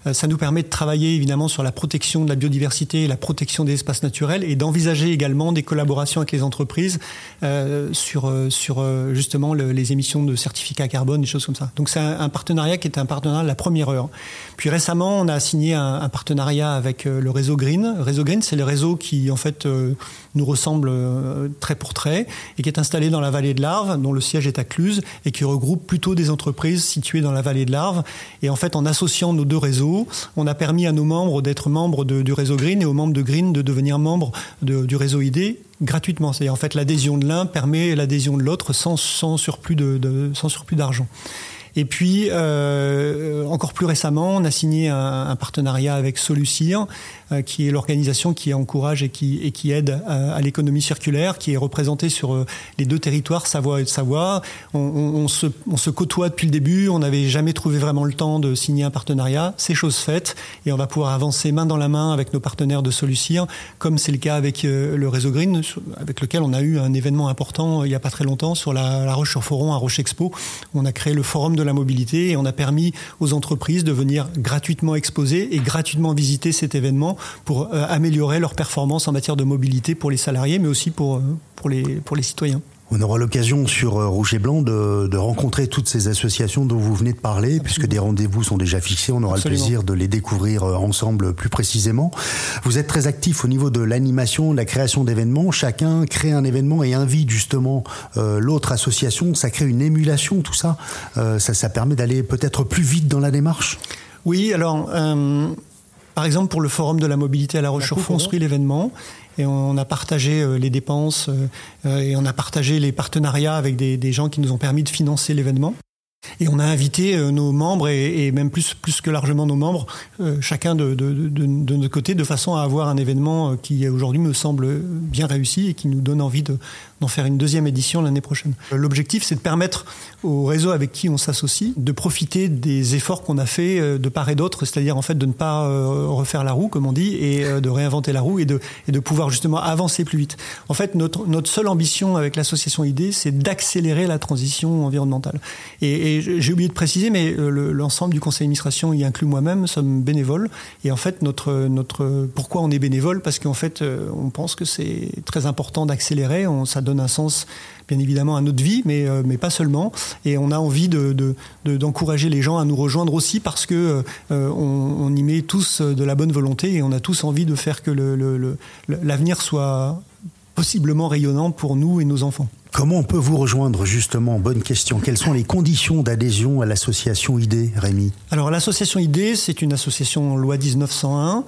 Euh, ça nous permet de travailler évidemment sur la protection de la biodiversité et la protection des espaces naturels et d'envisager également des collaborations avec les entreprises euh, sur, sur justement les émissions de certificats carbone, des choses comme ça. Donc c'est un, partenariat qui est un partenariat de la première heure. Puis récemment, on a signé un, partenariat avec euh, le réseau Green. Réseau Green, c'est le réseau qui en fait euh, nous ressemble euh, trait pour trait et qui est installé dans la vallée de l'Arve, dont le siège est à Cluse et qui regroupe plutôt des entreprises situées dans la vallée de l'Arve. Et en fait, en associant nos deux réseaux, on a permis à nos membres d'être membres du réseau Green et aux membres de Green de devenir membres du réseau ID gratuitement. C'est en fait l'adhésion de l'un permet l'adhésion de l'autre sans surplus d'argent. Et puis, euh, encore plus récemment, on a signé un, partenariat avec Solucir, euh, qui est l'organisation qui encourage et qui, aide à, l'économie circulaire, qui est représentée sur euh, les deux territoires, Savoie et Savoie. On, on, se, on se côtoie depuis le début, on n'avait jamais trouvé vraiment le temps de signer un partenariat. C'est chose faite et on va pouvoir avancer main dans la main avec nos partenaires de Solucir, comme c'est le cas avec le réseau Green, avec lequel on a eu un événement important il n'y a pas très longtemps sur la, la Roche-sur-Foron à Roche Expo. On a créé le forum de la mobilité et on a permis aux entreprises de venir gratuitement exposer et gratuitement visiter cet événement pour euh, améliorer leur performance en matière de mobilité pour les salariés, mais aussi pour, euh, les citoyens. On aura l'occasion sur euh, Rouge et Blanc de, de, rencontrer toutes ces associations dont vous venez de parler, puisque des rendez-vous sont déjà fixés. On aura le plaisir de les découvrir ensemble plus précisément. Vous êtes très actif au niveau de l'animation, de la création d'événements. Chacun crée un événement et invite justement l'autre association. Ça crée une émulation, tout ça. ça, ça permet d'aller peut-être plus vite dans la démarche. Oui, alors par exemple, pour le Forum de la mobilité à La Roche, on construit l'événement et on a partagé euh, les dépenses euh, et on a partagé les partenariats avec des, gens qui nous ont permis de financer l'événement. Et on a invité euh, nos membres et, même plus, plus que largement nos membres, chacun de, de, de, de, notre côté, de façon à avoir un événement qui aujourd'hui me semble bien réussi et qui nous donne envie de, d'en faire une deuxième édition l'année prochaine. L'objectif, c'est de permettre au réseau avec qui on s'associe de profiter des efforts qu'on a fait euh, de part et d'autre, c'est-à-dire en fait de ne pas euh, refaire la roue, comme on dit, et euh, de réinventer la roue et de, de pouvoir justement avancer plus vite. En fait, notre, notre seule ambition avec l'association ID, c'est d'accélérer la transition environnementale. Et, j'ai oublié de préciser, mais l'ensemble du conseil d'administration, y inclut moi-même, sommes bénévoles. Et en fait, notre, notre, pourquoi on est bénévole? Parce qu'en fait, on pense que c'est très important d'accélérer. Donne un sens, bien évidemment, à notre vie, mais, euh, mais pas seulement. Et on a envie d'encourager de, les gens à nous rejoindre aussi parce que euh, on, y met tous de la bonne volonté et on a tous envie de faire que l'avenir soit possiblement rayonnant pour nous et nos enfants. Comment on peut vous rejoindre justement? Bonne question. Quelles sont les conditions d'adhésion à l'association ID, Rémi? Alors l'association ID, c'est une association loi 1901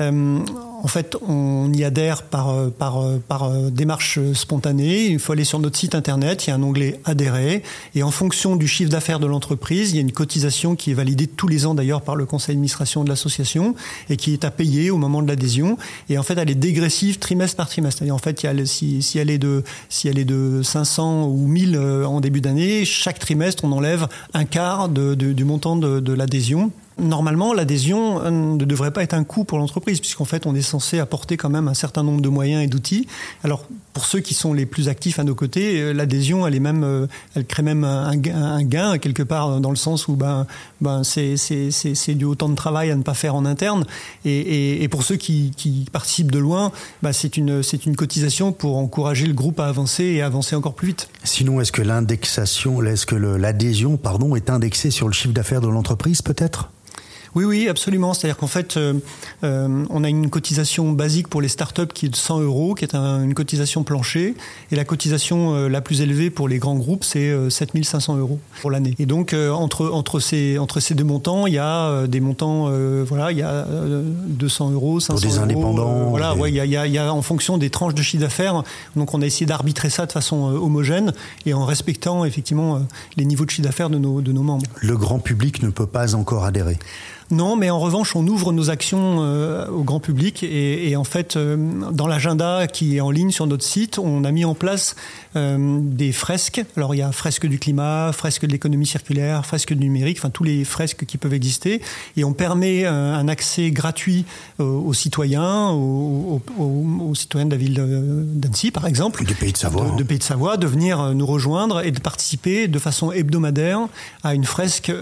en fait, on y adhère par, par, par démarche spontanée. Il faut aller sur notre site internet, il y a un onglet adhérer, et en fonction du chiffre d'affaires de l'entreprise, il y a une cotisation qui est validée tous les ans d'ailleurs par le conseil d'administration de l'association et qui est à payer au moment de l'adhésion. Et en fait, elle est dégressive trimestre par trimestre. C'est-à-dire, en fait, si, elle est de, si elle est de 500 ou 1000 en début d'année, chaque trimestre, on enlève un quart du montant de l'adhésion normalement, l'adhésion euh, ne devrait pas être un coût pour l'entreprise, puisqu'en fait, on est censé apporter quand même un certain nombre de moyens et d'outils. Alors, pour ceux qui sont les plus actifs à nos côtés, euh, l'adhésion, elle est même, euh, elle crée même un, gain quelque part dans le sens où ben, ben c'est du autant de travail à ne pas faire en interne. Et, pour ceux qui, participent de loin, ben, c'est une une cotisation pour encourager le groupe à avancer et à avancer encore plus vite. Sinon, est-ce que l'indexation, est-ce que l'adhésion, pardon, est indexée sur le chiffre d'affaires de l'entreprise, peut-être? Oui, oui, absolument. C'est-à-dire qu'en fait, euh, euh, on a une cotisation basique pour les startups qui est de 100 euros, qui est une cotisation plancher, et la cotisation euh, la plus élevée pour les grands groupes, c'est 7500 euros pour l'année. Et donc entre entre ces entre ces deux montants, il y a des montants, voilà, il y a 200 euros, 500 pour des indépendants. voilà, ouais, il y, a, il y a en fonction des tranches de chiffre d'affaires. Donc on a essayé d'arbitrer ça de façon homogène et en respectant effectivement les niveaux de chiffre d'affaires de nos de nos membres. Le grand public ne peut pas encore adhérer. Non, mais en revanche, on ouvre nos actions euh, au grand public et, en fait, euh, dans l'agenda qui est en ligne sur notre site, on a mis en place des fresques. Alors, il y a fresques du climat, fresques de l'économie circulaire, fresques du numérique, enfin tous les fresques qui peuvent exister. Et on permet un accès gratuit aux citoyens, aux, aux, citoyens de la ville d'Annecy, par exemple, du pays de Savoie, de, de, pays de Savoie, de venir nous rejoindre et de participer de façon hebdomadaire à une fresque,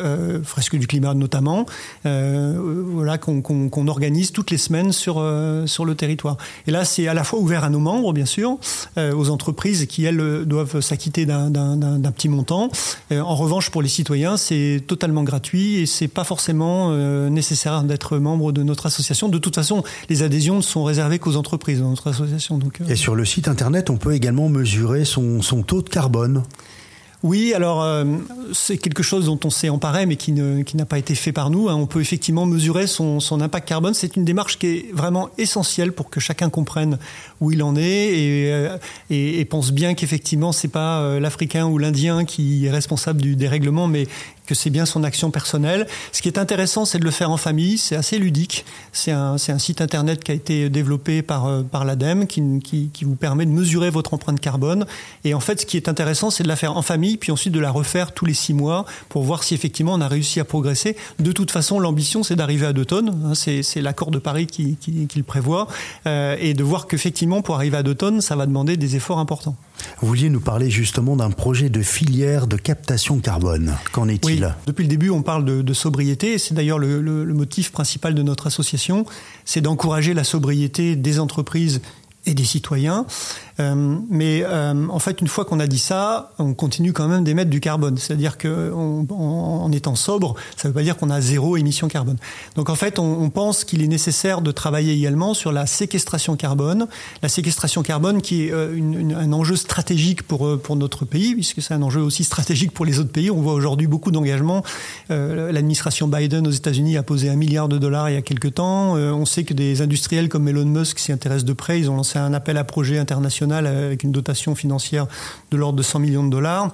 fresque du climat notamment. Euh, voilà, qu'on organise toutes les semaines sur, euh, sur le territoire. Et là, c'est à la fois ouvert à nos membres, bien sûr, euh, aux entreprises qui, elles, doivent s'acquitter d'un petit montant. en revanche, pour les citoyens, c'est totalement gratuit et c'est pas forcément nécessaire d'être membre de notre association. De toute façon, les adhésions ne sont réservées qu'aux entreprises dans notre association. Donc, Et sur le site internet, on peut également mesurer son taux de carbone. Oui, alors euh, c'est quelque chose dont on s'est emparé, mais qui, ne, qui n'a pas été fait par nous. Hein. On peut effectivement mesurer son, impact carbone. C'est une démarche qui est vraiment essentielle pour que chacun comprenne où il en est et, euh, et pense bien qu'effectivement c'est pas euh, l'Africain ou l'Indien qui est responsable du dérèglement, mais que c'est bien son action personnelle. Ce qui est intéressant, c'est de le faire en famille. C'est assez ludique. C'est un, un site internet qui a été développé par, euh, par l'ADEME qui, qui, vous permet de mesurer votre empreinte carbone. Et en fait, ce qui est intéressant, c'est de la faire en famille, puis ensuite de la refaire tous les six mois pour voir si effectivement on a réussi à progresser. De toute façon, l'ambition, c'est d'arriver à deux tonnes. Hein, c'est, l'accord de Paris qui, qui, le prévoit. Euh, et de voir qu'effectivement, pour arriver à deux tonnes, ça va demander des efforts importants. Vous vouliez nous parler justement d'un projet de filière de captation carbone. Qu'en est-il? Depuis le début, on parle de, sobriété. C'est d'ailleurs le, le, le, motif principal de notre association. C'est d'encourager la sobriété des entreprises et des citoyens. Euh, mais euh, en fait, une fois qu'on a dit ça, on continue quand même d'émettre du carbone. C'est-à-dire que on, en, en, étant sobre, ça ne veut pas dire qu'on a zéro émission carbone. Donc en fait, on, pense qu'il est nécessaire de travailler également sur la séquestration carbone. La séquestration carbone qui est euh, un enjeu stratégique pour, pour notre pays, puisque c'est un enjeu aussi stratégique pour les autres pays. On voit aujourd'hui beaucoup d'engagements. L'administration Biden aux États-Unis a posé un milliard de dollars il y a quelques temps. on sait que des industriels comme Elon Musk s'y intéressent de près. Ils ont lancé un appel à projet international avec une dotation financière de l'ordre de 100 millions de dollars.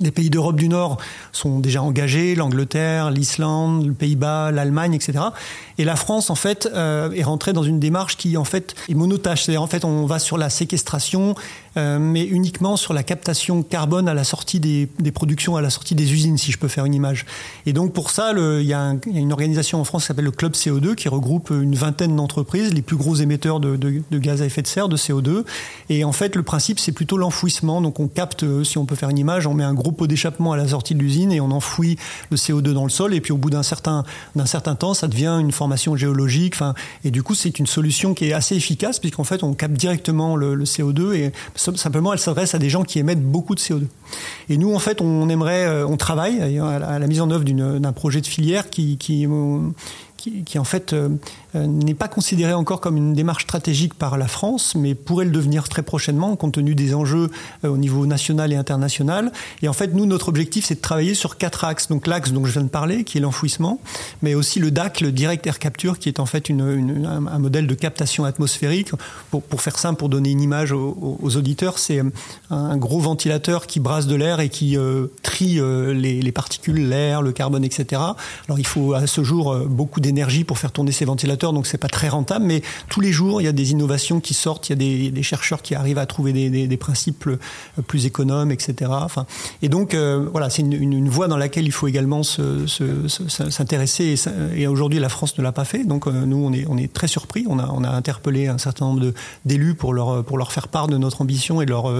Les pays d'Europe du Nord sont déjà engagés, l'Angleterre, l'Islande, le Pays-Bas, l'Allemagne, etc. Et la France, en fait, euh, est rentrée dans une démarche qui, en fait, est monotâche. C'est-à-dire, en fait, on va sur la séquestration, euh, mais uniquement sur la captation carbone à la sortie des, productions, à la sortie des usines, si je peux faire une image. Et donc, pour ça, il, y a une organisation en France qui s'appelle le Club CO2, qui regroupe une vingtaine d'entreprises, les plus gros émetteurs de, de, de, gaz à effet de serre, de CO2. Et en fait, le principe, c'est plutôt l'enfouissement. Donc, on capte, si on peut faire une image, on met un gros pot d'échappement à la sortie de l'usine et on enfouit le CO2 dans le sol. Et puis, au bout d'un certain, d'un certain temps, ça devient une formation géologique. Enfin, et du coup, c'est une solution qui est assez efficace, puisqu'en fait, on capte directement le, le CO2 et simplement, elle s'adresse à des gens qui émettent beaucoup de CO2. Et nous, en fait, on aimerait, on travaille à la, mise en œuvre d'un projet de filière qui, qui qui, en fait n'est pas considérée encore comme une démarche stratégique par la France, mais pourrait le devenir très prochainement compte tenu des enjeux au niveau national et international. Et en fait, nous, notre objectif, c'est de travailler sur quatre axes. Donc l'axe dont je viens de parler, qui est l'enfouissement, mais aussi le DAC, le Direct Air Capture, qui est en fait un, modèle de captation atmosphérique. Pour, faire simple, pour donner une image aux, auditeurs, c'est un gros ventilateur qui brasse de l'air et qui euh, trie euh, les, les, particules, l'air, le carbone, etc. Alors il faut à ce jour euh, beaucoup d'énergie pour faire tourner ces ventilateurs, donc c'est pas très rentable, mais tous les jours il y a des innovations qui sortent, il y a des, chercheurs qui arrivent à trouver des, des, principes plus économes, etc. Et donc voilà, c'est une, voie dans laquelle il faut également s'intéresser. Et, aujourd'hui la France ne l'a pas fait, donc nous on est, on est très surpris. On a, on a interpellé un certain nombre d'élus pour leur, pour leur faire part de notre ambition et leur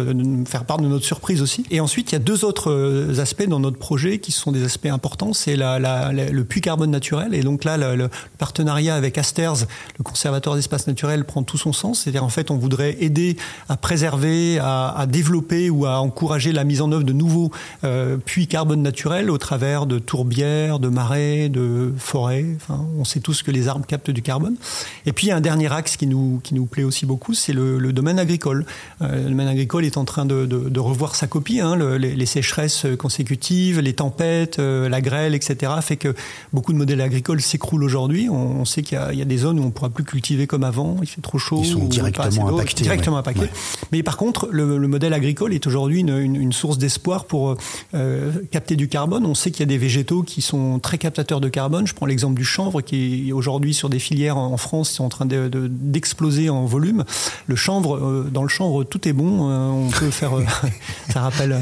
faire part de notre surprise aussi. Et ensuite, il y a deux autres euh, aspects dans notre projet qui sont des aspects importants. C'est la, le puits carbone naturel. Et donc là, le, partenariat avec Le conservateur d'espace naturel, prend tout son sens. C'est-à-dire, en fait, on voudrait aider à préserver, à, développer ou à encourager la mise en œuvre de nouveaux euh, puits carbone naturel au travers de tourbières, de marais, de forêts. On sait tous que les arbres captent du carbone. Et puis, il y a un dernier axe qui nous, qui nous plaît aussi beaucoup, c'est le, domaine agricole. Euh, le domaine agricole est en train de revoir sa copie. Hein, les, sécheresses consécutives, les tempêtes, euh, la grêle, etc., fait que beaucoup de modèles agricoles s'écroulent aujourd'hui. On, sait qu'il y, a des zones où on ne pourra plus cultiver comme avant, il fait trop chaud. Ils sont directement impactés. Directement impactés. Mais par contre, le, modèle agricole est aujourd'hui une, source d'espoir pour euh, capter du carbone. On sait qu'il y a des végétaux qui sont très captateurs de carbone. Je prends l'exemple du chanvre qui est aujourd'hui sur des filières en France qui sont en train d'exploser en volume. Le chanvre, euh, dans le chanvre, tout est bon. on peut faire, ça rappelle euh,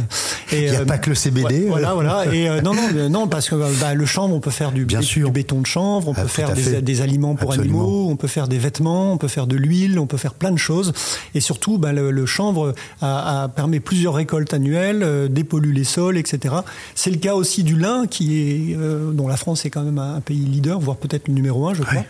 il n'y a euh, pas que le CBD. voilà, voilà. Et euh, non, non, non, parce que bah, le chanvre, on peut faire du, béton de chanvre, on peut ah, faire des, aliments pour animaux, on peut faire des vêtements, on peut faire de l'huile, on peut faire plein de choses. Et surtout, bah, le, chanvre a, permet plusieurs récoltes annuelles, dépollue les sols, etc. C'est le cas aussi du lin, qui est, dont la France est quand même un, pays leader, voire peut-être le numéro un, je crois.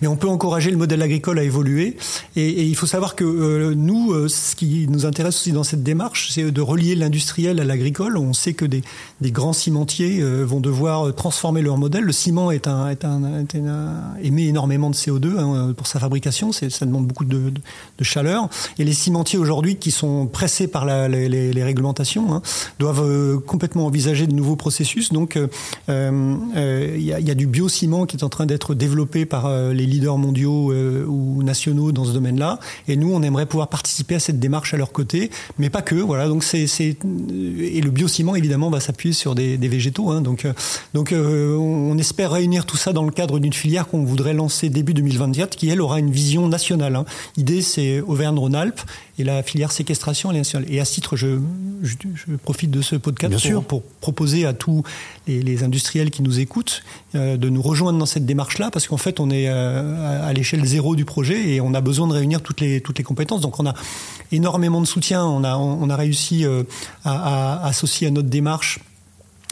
Mais on peut encourager le modèle agricole à évoluer. Et, il faut savoir que euh, nous, euh, ce qui nous intéresse aussi dans cette démarche, c'est de relier l'industriel à l'agricole. On sait que des, des grands cimentiers euh, vont devoir transformer leur modèle. Le ciment est un, est un, est un émet énormément de CO2 hein, pour sa fabrication. Ça demande beaucoup de, de, chaleur. Et les cimentiers aujourd'hui, qui sont pressés par la, les, les, réglementations, hein, doivent complètement envisager de nouveaux processus. Donc, il euh, y, a, y, a, du biociment qui est en train d'être développé par les leaders mondiaux euh, ou nationaux dans ce domaine-là. Et nous, on aimerait pouvoir participer à cette démarche à leur côté, mais pas que. Voilà. Donc c'est et le biociment évidemment va s'appuyer sur des, végétaux. Hein. donc euh, donc euh, on espère réunir tout ça dans le cadre d'une filière qu'on voudrait lancer début 2024, qui elle aura une vision nationale. Hein. L'idée c'est Auvergne-Rhône-Alpes et la filière séquestration nationale. Et à ce titre, je, je, profite de ce podcast pour, pour, proposer à tous les, les, industriels qui nous écoutent de nous rejoindre dans cette démarche-là, parce qu'en fait, on est à, l'échelle zéro du projet et on a besoin de réunir toutes les, toutes les compétences. Donc on a énormément de soutien. On a, on a réussi euh, à, à associer à notre démarche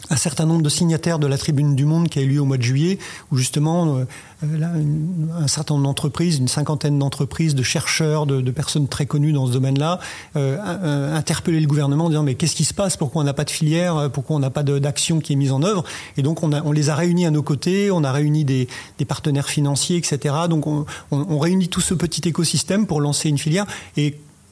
un certain nombre de signataires de la Tribune du Monde qui a eu lieu au mois de juillet, où justement euh, euh, là, un certain nombre d'entreprises, une cinquantaine d'entreprises, de chercheurs, de, personnes très connues dans ce domaine-là, euh, interpellaient le gouvernement en disant mais qu'est-ce qui se passe? Pourquoi on n'a pas de filière? Pourquoi on n'a pas d'action qui est mise en œuvre? Et donc on, les a réunis à nos côtés, on a réuni des, partenaires financiers, etc. Donc on, réunit tout ce petit écosystème pour lancer une filière.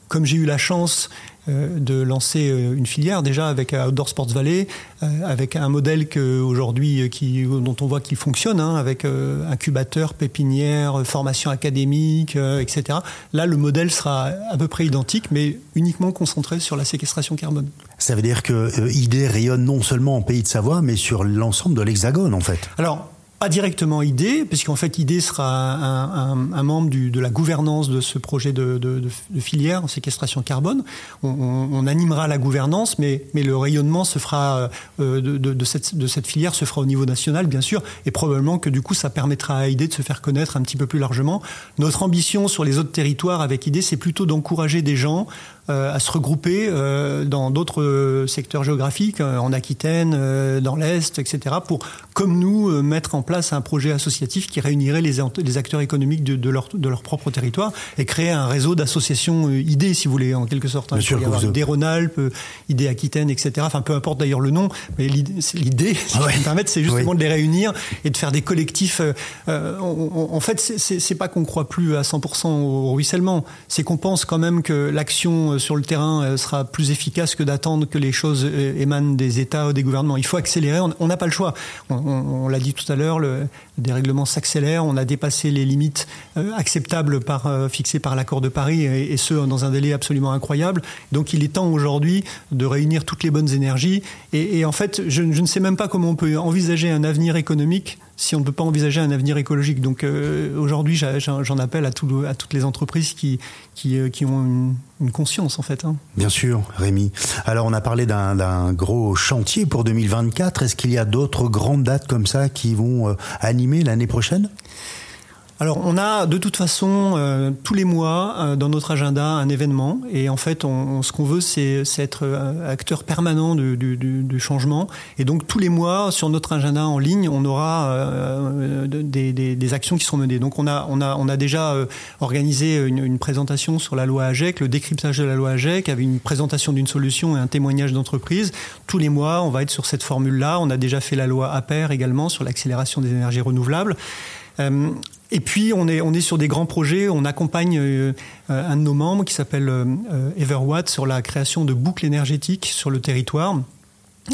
Comme j'ai eu la chance euh, de lancer euh, une filière déjà avec Outdoor Sports Valley, euh, avec un modèle que aujourd'hui qui dont on voit qu'il fonctionne, hein, avec incubateur, pépinière, formation académique, etc. Là, le modèle sera à peu près identique, mais uniquement concentré sur la séquestration carbone. Ça veut dire que ID rayonne non seulement en Pays de Savoie, mais sur l'ensemble de l'Hexagone, en fait. Alors, pas directement ID, puisqu'en fait ID sera un, membre de la gouvernance de ce projet de, filière en séquestration carbone. On, animera la gouvernance, mais, le rayonnement se fera euh, de, de, cette, de cette filière se fera au niveau national, bien sûr, et probablement que du coup ça permettra à ID de se faire connaître un petit peu plus largement. Notre ambition sur les autres territoires avec ID, c'est plutôt d'encourager des gens à se regrouper dans d'autres secteurs géographiques, en Aquitaine, dans l'Est, etc., pour, comme nous, mettre en place un projet associatif qui réunirait les, les acteurs économiques de, de, leur, de leur propre territoire et créer un réseau d'associations idées, si vous voulez, en quelque sorte. Hein. Bien sûr, idées Rhône-Alpes, idées Aquitaine, etc. Enfin, peu importe d'ailleurs le nom, mais l'idée, si je me permettre, c'est justement de les réunir et de faire des collectifs. en fait, c'est pas qu'on croit plus à 100% au ruissellement, c'est qu'on pense quand même que l'action euh, sur le terrain euh, sera plus efficace que d'attendre que les choses euh, émanent des États ou des gouvernements. Il faut accélérer, on n'a pas le choix. On, l'a dit tout à l'heure, dérèglement s'accélère, on a dépassé les limites acceptables par, fixées par l'accord de Paris, et, ce, dans un délai absolument incroyable. Donc il est temps aujourd'hui de réunir toutes les bonnes énergies. Et, en fait, je, ne sais même pas comment on peut envisager un avenir économique si on ne peut pas envisager un avenir écologique. Donc euh, aujourd'hui, j'en appelle à, toutes les entreprises qui, euh, ont une, conscience en fait. Hein. Bien sûr, Rémi. Alors on a parlé d'un gros chantier pour 2024. Est-ce qu'il y a d'autres grandes dates comme ça qui vont euh, animer l'année prochaine? Alors, on a de toute façon euh, tous les mois euh, dans notre agenda un événement, et en fait, ce qu'on veut, c'est être euh, acteur permanent du, du, du, changement. Et donc, tous les mois, sur notre agenda en ligne, on aura des, actions qui seront menées. Donc, on a déjà organisé une, une, présentation sur la loi AGEC, le décryptage de la loi AGEC, avec une présentation d'une solution et un témoignage d'entreprise. Tous les mois, on va être sur cette formule-là. On a déjà fait la loi APER également sur l'accélération des énergies renouvelables. Et puis on est on est sur des grands projets. On accompagne euh, un de nos membres qui s'appelle euh, Everwatt sur la création de boucles énergétiques sur le territoire.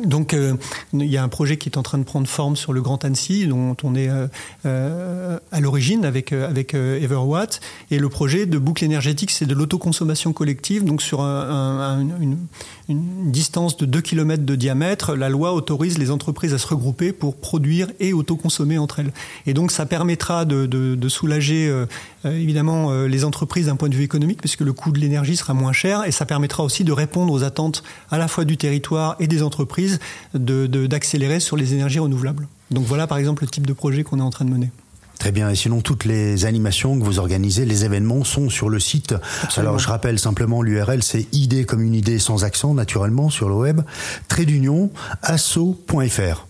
Donc euh, il y a un projet qui est en train de prendre forme sur le Grand Annecy, dont on est euh, euh à l'origine avec euh, avec euh, Everwatt. Et le projet de boucle énergétique, c'est de l'autoconsommation collective. Donc sur un, une, une, distance de 2 km de diamètre, la loi autorise les entreprises à se regrouper pour produire et autoconsommer entre elles. Et donc ça permettra de, de, de soulager évidemment les entreprises d'un point de vue économique, puisque le coût de l'énergie sera moins cher, et ça permettra aussi de répondre aux attentes à la fois du territoire et des entreprises d'accélérer sur les énergies renouvelables. Donc voilà par exemple le type de projet qu'on est en train de mener. Très bien. Et sinon, toutes les animations que vous organisez, les événements sont sur le site. Alors, je rappelle simplement l'URL, c'est idée comme une idée sans accent, naturellement, sur le web, trait d'union, asso.fr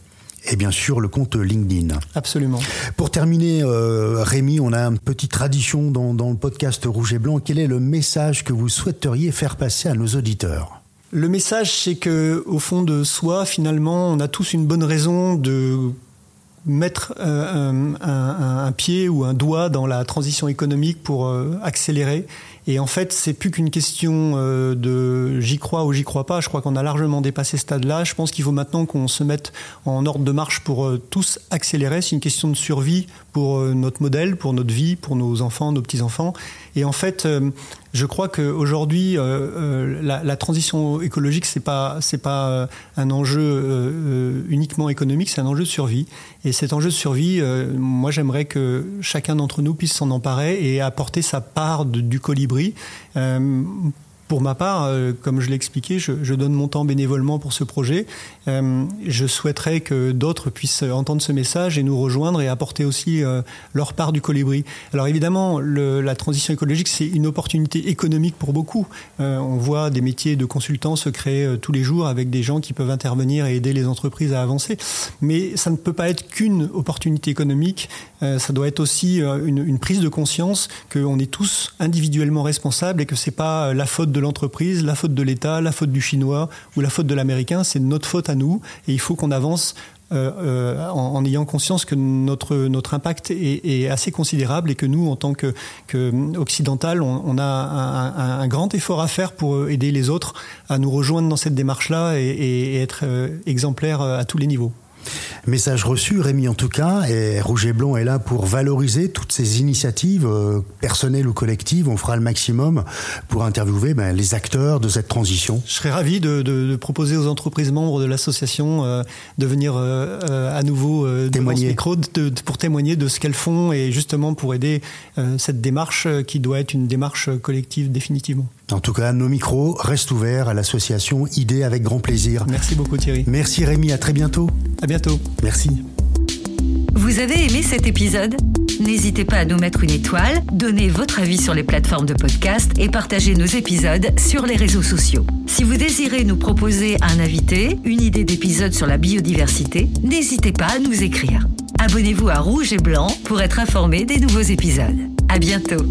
et bien sûr le compte LinkedIn. Absolument. Pour terminer, euh, Rémi, on a une petite tradition dans, dans le podcast Rouge et Blanc. Quel est le message que vous souhaiteriez faire passer à nos auditeurs? Le message, c'est que au fond de soi, finalement, on a tous une bonne raison de mettre euh, un, pied ou un doigt dans la transition économique pour euh, accélérer. Et en fait, c'est plus qu'une question euh, de j'y crois ou j'y crois pas. Je crois qu'on a largement dépassé ce stade-là. Je pense qu'il faut maintenant qu'on se mette en ordre de marche pour tous accélérer. C'est une question de survie pour notre modèle, pour notre vie, pour nos enfants, nos petits-enfants. Et en fait, je crois qu'aujourd'hui, euh, euh, la, la, transition écologique, c'est pas c'est pas euh, un enjeu euh, uniquement économique, c'est un enjeu de survie. Et cet enjeu de survie, moi, j'aimerais que chacun d'entre nous puisse s'en emparer et apporter sa part du colibri pour ma part, euh, comme je l'ai expliqué, je, donne mon temps bénévolement pour ce projet. Euh, je souhaiterais que d'autres puissent entendre ce message et nous rejoindre et apporter aussi euh, leur part du colibri. Alors évidemment, la transition écologique, c'est une opportunité économique pour beaucoup. on voit des métiers de consultants se créer tous les jours avec des gens qui peuvent intervenir et aider les entreprises à avancer. Mais ça ne peut pas être qu'une opportunité économique. ça doit être aussi une, une prise de conscience qu'on est tous individuellement responsables et que c'est pas la faute de l'entreprise, la faute de l'État, la faute du chinois ou la faute de l'américain, c'est notre faute à nous et il faut qu'on avance euh, euh, en, ayant conscience que notre, impact est, assez considérable et que nous, en tant que, que on, a un, grand effort à faire pour aider les autres à nous rejoindre dans cette démarche-là et, et, être euh, exemplaires à tous les niveaux. Message reçu, Rémi en tout cas, et Rouge et Blanc est là pour valoriser toutes ces initiatives, euh, personnelles ou collectives. On fera le maximum pour interviewer ben, les acteurs de cette transition. Je serais ravi de, de, de proposer aux entreprises membres de l'association euh, de venir euh, à nouveau témoigner. Micro, de, pour témoigner de ce qu'elles font et justement pour aider cette démarche qui doit être une démarche collective définitivement. En tout cas, nos micros restent ouverts à l'association Idée avec grand plaisir. Merci beaucoup Thierry. Merci Rémi, à très bientôt. À bientôt. Merci. Vous avez aimé cet épisode? N'hésitez pas à nous mettre une étoile, donner votre avis sur les plateformes de podcast et partager nos épisodes sur les réseaux sociaux. Si vous désirez nous proposer un invité, une idée d'épisode sur la biodiversité, n'hésitez pas à nous écrire. Abonnez-vous à Rouge et Blanc pour être informé des nouveaux épisodes. À bientôt